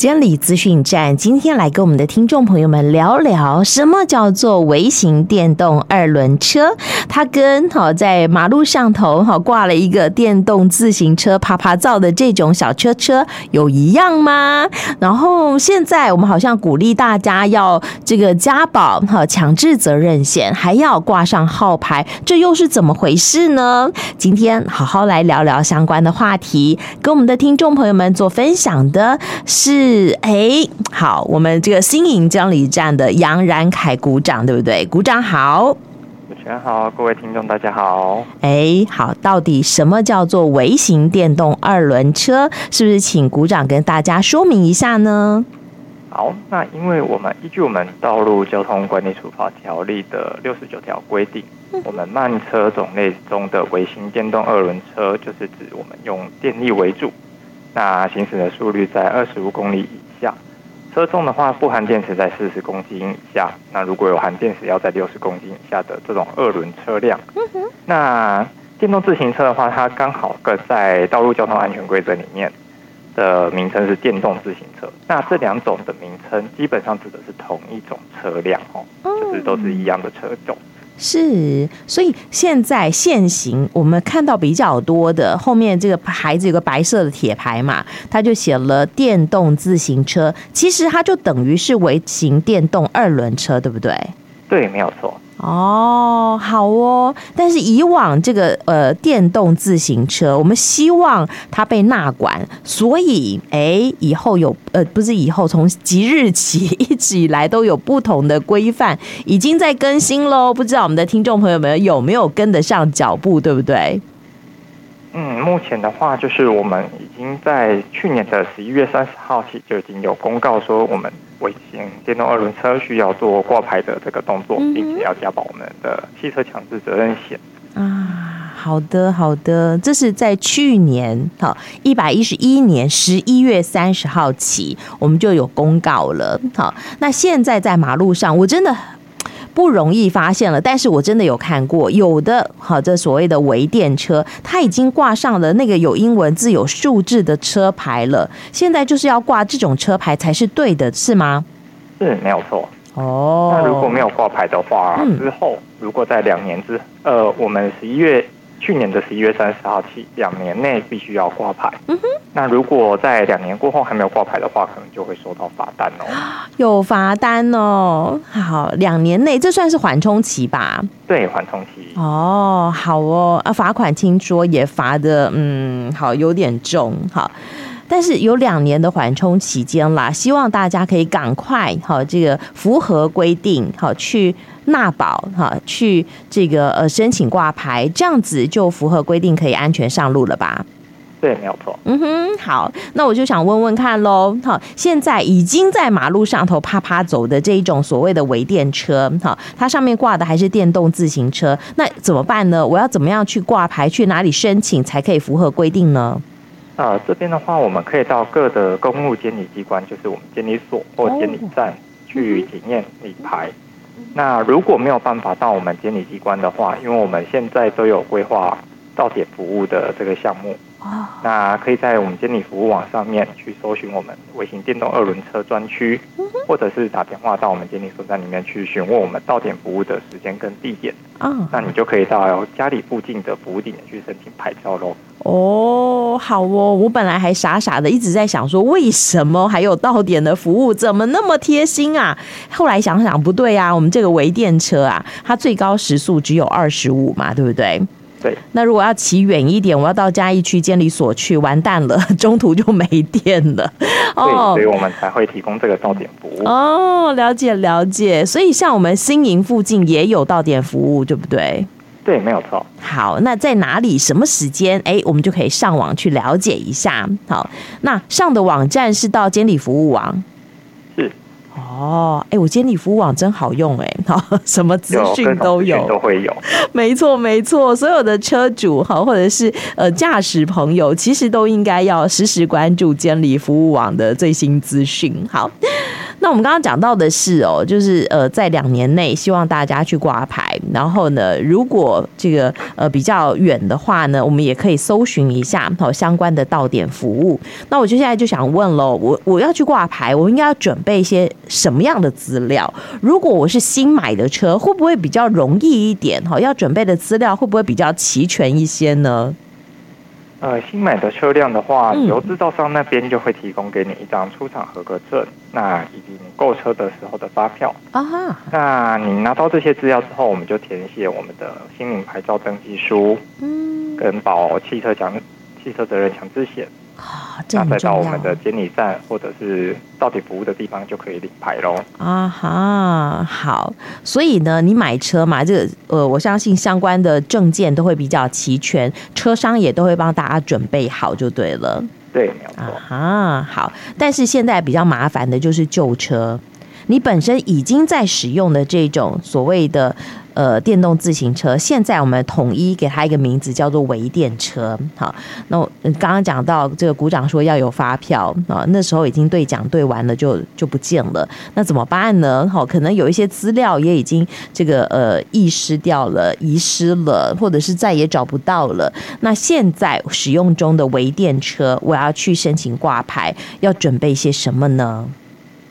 监理资讯站今天来跟我们的听众朋友们聊聊，什么叫做微型电动二轮车？它跟好在马路上头好挂了一个电动自行车趴趴造的这种小车车有一样吗？然后现在我们好像鼓励大家要这个加保哈强制责任险，还要挂上号牌，这又是怎么回事呢？今天好好来聊聊相关的话题，跟我们的听众朋友们做分享的是。是哎，好，我们这个新营江里站的杨然凯鼓掌，对不对？鼓掌好，主持人好，各位听众大家好。哎，好，到底什么叫做微型电动二轮车？是不是请鼓掌跟大家说明一下呢？好，那因为我们依据我们道路交通管理处罚条例的六十九条规定，我们慢车种类中的微型电动二轮车，就是指我们用电力为主。那行驶的速率在二十五公里以下，车重的话不含电池在四十公斤以下。那如果有含电池，要在六十公斤以下的这种二轮车辆。那电动自行车的话，它刚好跟在道路交通安全规则里面的名称是电动自行车。那这两种的名称基本上指的是同一种车辆哦，就是都是一样的车种。是，所以现在现行我们看到比较多的后面这个牌子有个白色的铁牌嘛，它就写了电动自行车，其实它就等于是微型电动二轮车，对不对？对，没有错。哦，好哦，但是以往这个呃电动自行车，我们希望它被纳管，所以哎，以后有呃不是以后，从即日起一直以来都有不同的规范，已经在更新喽。不知道我们的听众朋友们有没有跟得上脚步，对不对？嗯，目前的话，就是我们已经在去年的十一月三十号起就已经有公告说我们。微型电动二轮车需要做挂牌的这个动作，并且要加保我们的汽车强制责任险啊。好的，好的，这是在去年好一百一十一年十一月三十号起，我们就有公告了。好，那现在在马路上，我真的。不容易发现了，但是我真的有看过，有的好，这所谓的微电车，它已经挂上了那个有英文字、有数字的车牌了。现在就是要挂这种车牌才是对的，是吗？是，没有错。哦，那如果没有挂牌的话，嗯、之后如果在两年之呃，我们十一月。去年的十一月三十号起，两年内必须要挂牌。嗯哼，那如果在两年过后还没有挂牌的话，可能就会收到罚单哦。有罚单哦。好，两年内这算是缓冲期吧？对，缓冲期。哦，好哦。啊，罚款听说也罚的，嗯，好，有点重。好。但是有两年的缓冲期间啦，希望大家可以赶快好，这个符合规定好去纳保哈，去这个呃申请挂牌，这样子就符合规定，可以安全上路了吧？对，没有错。嗯哼，好，那我就想问问看喽，好，现在已经在马路上头啪啪走的这一种所谓的微电车，哈，它上面挂的还是电动自行车，那怎么办呢？我要怎么样去挂牌？去哪里申请才可以符合规定呢？啊，这边的话，我们可以到各的公路监理机关，就是我们监理所或监理站去检验理牌。那如果没有办法到我们监理机关的话，因为我们现在都有规划到点服务的这个项目，那可以在我们监理服务网上面去搜寻我们微型电动二轮车专区，或者是打电话到我们监理所在里面去询问我们到点服务的时间跟地点。啊，那你就可以到家里附近的服务地点去申请牌照喽。哦，好哦，我本来还傻傻的一直在想说，为什么还有到点的服务，怎么那么贴心啊？后来想想不对啊，我们这个微电车啊，它最高时速只有二十五嘛，对不对？对。那如果要骑远一点，我要到嘉义区监理所去，完蛋了，中途就没电了。哦，所以我们才会提供这个到点服务。哦，了解了解。所以像我们新营附近也有到点服务，对不对？对，没有错。好，那在哪里、什么时间？哎，我们就可以上网去了解一下。好，那上的网站是到监理服务网。是。哦，哎，我监理服务网真好用哎，好，什么资讯都有，有都会有。没错，没错，所有的车主哈，或者是呃驾驶朋友，其实都应该要时时关注监理服务网的最新资讯。好。那我们刚刚讲到的是哦，就是呃，在两年内希望大家去挂牌，然后呢，如果这个呃比较远的话呢，我们也可以搜寻一下好相关的到点服务。那我就现在就想问喽，我我要去挂牌，我应该要准备一些什么样的资料？如果我是新买的车，会不会比较容易一点？哈，要准备的资料会不会比较齐全一些呢？呃，新买的车辆的话，由制造商那边就会提供给你一张出厂合格证，那以及你购车的时候的发票。啊哈。那你拿到这些资料之后，我们就填写我们的新领牌照登记书，嗯，跟保汽车强汽车责任强制险。啊，那再到我们的监理站或者是到底服务的地方就可以领牌喽。啊哈，好，所以呢，你买车嘛，这个呃，我相信相关的证件都会比较齐全，车商也都会帮大家准备好就对了。对，没有错。啊，好，但是现在比较麻烦的就是旧车，你本身已经在使用的这种所谓的。呃，电动自行车现在我们统一给它一个名字，叫做微电车。好，那我刚刚讲到这个股长说要有发票啊，那时候已经兑奖兑完了就就不见了，那怎么办呢？好，可能有一些资料也已经这个呃遗失掉了、遗失了，或者是再也找不到了。那现在使用中的微电车，我要去申请挂牌，要准备些什么呢？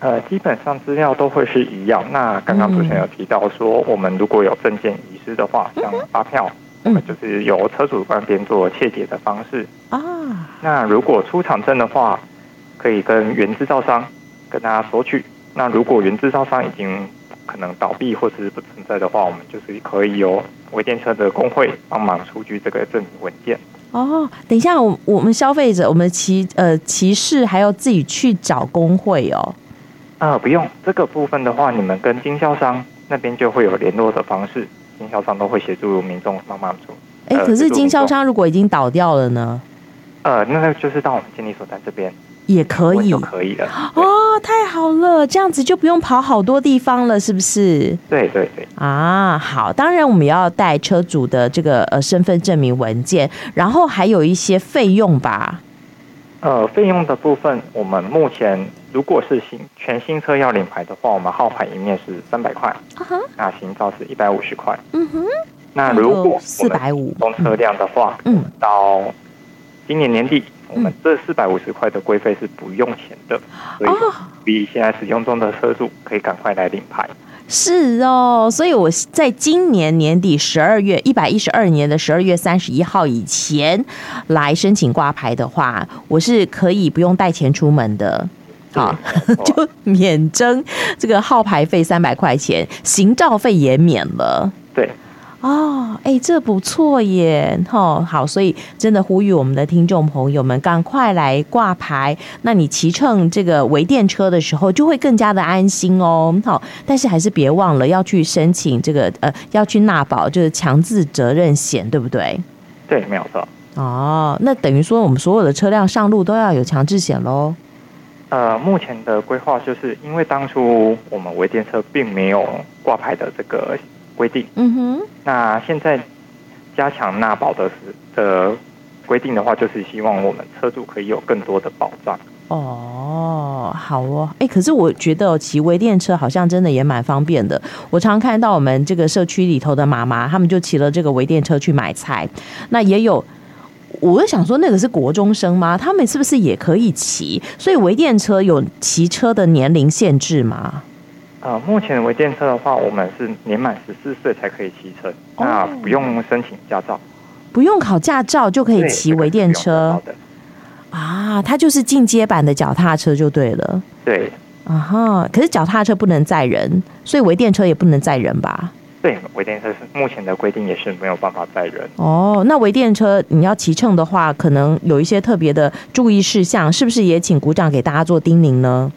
呃，基本上资料都会是一样。那刚刚主持人有提到说，我们如果有证件遗失的话，像发票，我们就是由车主那边做窃解的方式啊。那如果出厂证的话，可以跟原制造商跟大家索取。那如果原制造商已经可能倒闭或者是不存在的话，我们就是可以由微电车的工会帮忙出具这个证明文件。哦，等一下，我我们消费者，我们骑呃骑士还要自己去找工会哦。啊、呃，不用这个部分的话，你们跟经销商那边就会有联络的方式，经销商都会协助民众帮忙做。哎、呃，可是经销商如果已经倒掉了呢？呃，那就是到我们监理所在这边也可以，可以的。哦，太好了，这样子就不用跑好多地方了，是不是？对对对。啊，好，当然我们要带车主的这个呃身份证明文件，然后还有一些费用吧。呃，费用的部分，我们目前如果是新全新车要领牌的话，我们号牌一面是三百块，uh. 那行照是一百五十块。嗯哼。那如果四百五，公车辆的话，嗯，到今年年底，嗯、我们这四百五十块的规费是不用钱的，所以比现在使用中的车主可以赶快来领牌。是哦，所以我在今年年底十二月一百一十二年的十二月三十一号以前来申请挂牌的话，我是可以不用带钱出门的，好，就免征这个号牌费三百块钱，行照费也免了。对。哦，哎，这不错耶！哦，好，所以真的呼吁我们的听众朋友们赶快来挂牌。那你骑乘这个微电车的时候，就会更加的安心哦。好，但是还是别忘了要去申请这个呃，要去纳保，就是强制责任险，对不对？对，没有错。哦，那等于说我们所有的车辆上路都要有强制险喽？呃，目前的规划就是因为当初我们微电车并没有挂牌的这个。规定，嗯哼，那现在加强纳保的时的规定的话，就是希望我们车主可以有更多的保障。哦，好哦，哎，可是我觉得骑微电车好像真的也蛮方便的。我常看到我们这个社区里头的妈妈，他们就骑了这个微电车去买菜。那也有，我就想说，那个是国中生吗？他们是不是也可以骑？所以微电车有骑车的年龄限制吗？呃，目前微电车的话，我们是年满十四岁才可以骑车，哦，那不用申请驾照，不用考驾照就可以骑微电车。啊，它就是进阶版的脚踏车就对了。对，啊哈，可是脚踏车不能载人，所以微电车也不能载人吧？对，微电车是目前的规定也是没有办法载人。哦，那微电车你要骑乘的话，可能有一些特别的注意事项，是不是也请鼓掌给大家做叮咛呢？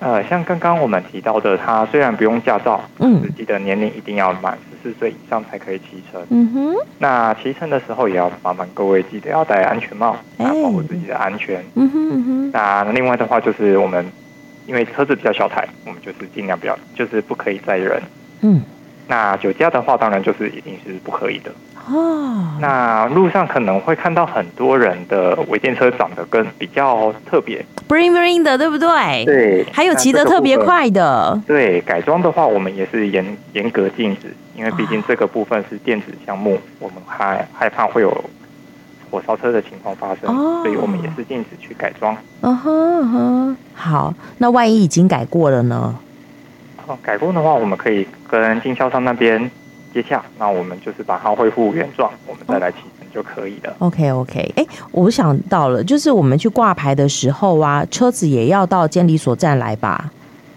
呃，像刚刚我们提到的，他虽然不用驾照，嗯，自己的年龄一定要满十四岁以上才可以骑乘。嗯哼，那骑乘的时候也要麻烦各位记得要戴安全帽，来保护自己的安全。嗯哼嗯哼。那另外的话就是我们，因为车子比较小台，我们就是尽量不要，就是不可以载人。嗯。那酒驾的话，当然就是一定是不可以的。哦，那路上可能会看到很多人的微电车长得跟比较特别，bling bling 的，对不对？对，还有骑得特别快的。对，改装的话，我们也是严严格禁止，因为毕竟这个部分是电子项目，哦、我们还害怕会有火烧车的情况发生，哦、所以我们也是禁止去改装。嗯哼嗯哼，好，那万一已经改过了呢？哦，改过的话，我们可以跟经销商那边。接洽，那我们就是把它恢复原状，我们再来启程就可以了。OK OK，哎，我想到了，就是我们去挂牌的时候啊，车子也要到监理所站来吧？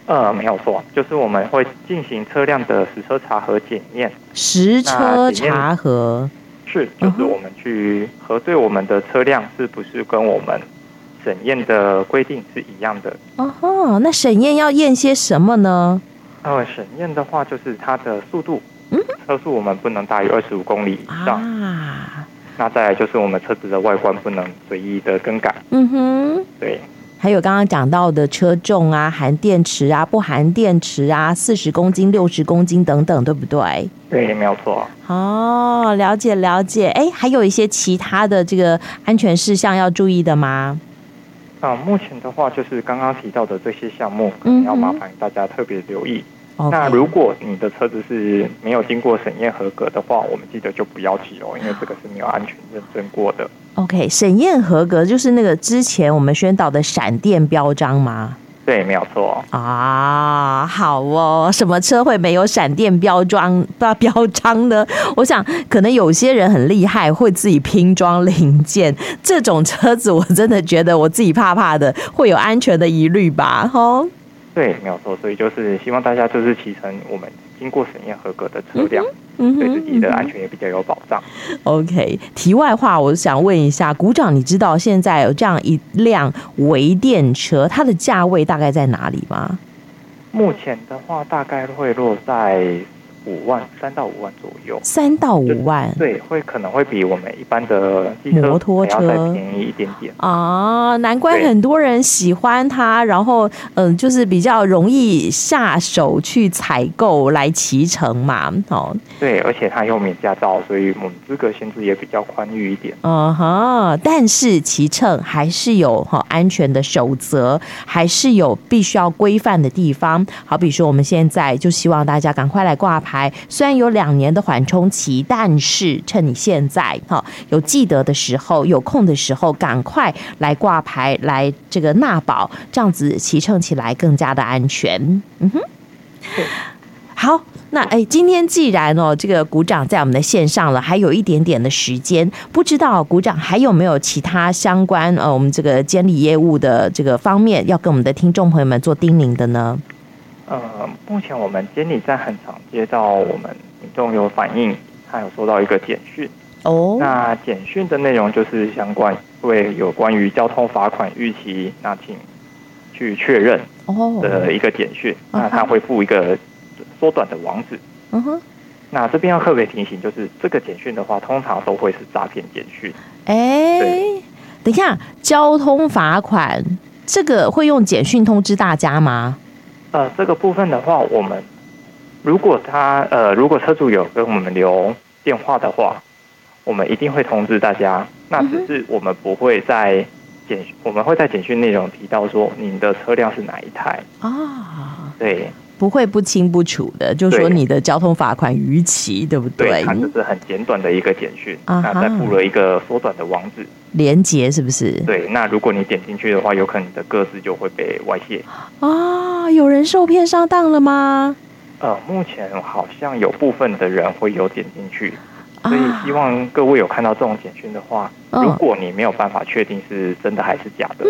呃，没有错，就是我们会进行车辆的实车查核检验。实车查核是，就是我们去核对我们的车辆是不是跟我们审验的规定是一样的。哦吼，那审验要验些什么呢？呃，审验的话就是它的速度。嗯，车速我们不能大于二十五公里以上啊。那再来就是我们车子的外观不能随意的更改。嗯哼，对。还有刚刚讲到的车重啊，含电池啊，不含电池啊，四十公斤、六十公斤等等，对不对？对，没有错。哦，了解了解。哎，还有一些其他的这个安全事项要注意的吗？啊，目前的话就是刚刚提到的这些项目，可能要麻烦大家特别留意。那如果你的车子是没有经过审验合格的话，我们记得就不要骑哦，因为这个是没有安全认证过的。OK，审验合格就是那个之前我们宣导的闪电标章吗？对，没有错。啊，好哦，什么车会没有闪电标装标标章呢？我想可能有些人很厉害，会自己拼装零件。这种车子我真的觉得我自己怕怕的，会有安全的疑虑吧？吼。对，没有错，所以就是希望大家就是骑乘我们经过审验合格的车辆，嗯，对自己的安全也比较有保障。OK，题外话，我想问一下，股长，你知道现在有这样一辆微电车，它的价位大概在哪里吗？目前的话，大概会落在。五万三到五万左右，三到五万，对，会可能会比我们一般的摩托车。再便宜一点点。啊，难怪很多人喜欢它，然后嗯，就是比较容易下手去采购来骑乘嘛，哦，对，而且它又免驾照，所以我们资格限制也比较宽裕一点，嗯哼，但是骑乘还是有哈安全的守则，还是有必须要规范的地方，好比说我们现在就希望大家赶快来挂牌。虽然有两年的缓冲期，但是趁你现在哈有记得的时候，有空的时候，赶快来挂牌，来这个纳保，这样子骑乘起来更加的安全。嗯哼，好，那哎，今天既然哦，这个股长在我们的线上了，还有一点点的时间，不知道股长还有没有其他相关呃，我们这个监理业务的这个方面要跟我们的听众朋友们做叮咛的呢？呃，目前我们监理站很常接到我们民众有反映，他有收到一个简讯哦。那简讯的内容就是相关会有关于交通罚款逾期，那请去确认哦的一个简讯。哦、那他会附一个缩短的网址。嗯哼。那这边要特别提醒，就是这个简讯的话，通常都会是诈骗简讯。哎，等一下，交通罚款这个会用简讯通知大家吗？呃，这个部分的话，我们如果他呃，如果车主有跟我们留电话的话，我们一定会通知大家。那只是我们不会在简，我们会在简讯内容提到说您的车辆是哪一台啊？对。不会不清不楚的，就说你的交通罚款逾期，对不对？对，它只是很简短的一个简讯，啊、哈那再附了一个缩短的网址，连接是不是？对，那如果你点进去的话，有可能你的个资就会被外泄。啊，有人受骗上当了吗？呃，目前好像有部分的人会有点进去，所以希望各位有看到这种简讯的话，啊、如果你没有办法确定是真的还是假的。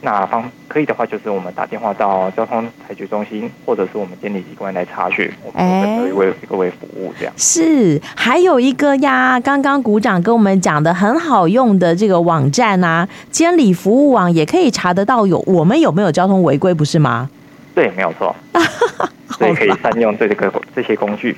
嗯那方可以的话，就是我们打电话到交通采取中心，或者是我们监理机关来查询，我们都会为各位服务。这样是还有一个呀，刚刚股长跟我们讲的很好用的这个网站啊，监理服务网也可以查得到有我们有没有交通违规，不是吗？对，没有错。所以可以善用这个这些工具。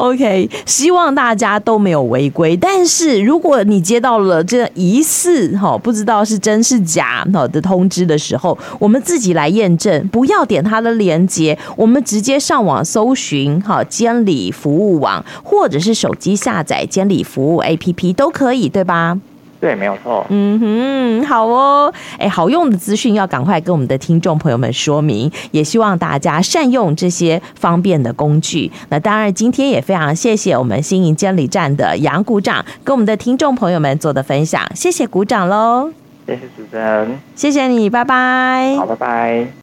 OK，希望大家都没有违规。但是如果你接到了这疑似哈，不知道是真是假哈的通知的时候，我们自己来验证，不要点它的链接，我们直接上网搜寻哈监理服务网，或者是手机下载监理服务 APP 都可以，对吧？对，没有错。嗯哼，好哦，哎，好用的资讯要赶快跟我们的听众朋友们说明，也希望大家善用这些方便的工具。那当然，今天也非常谢谢我们新营监理站的杨股长跟我们的听众朋友们做的分享，谢谢股长喽。谢谢主持人，谢谢你，拜拜。好，拜拜。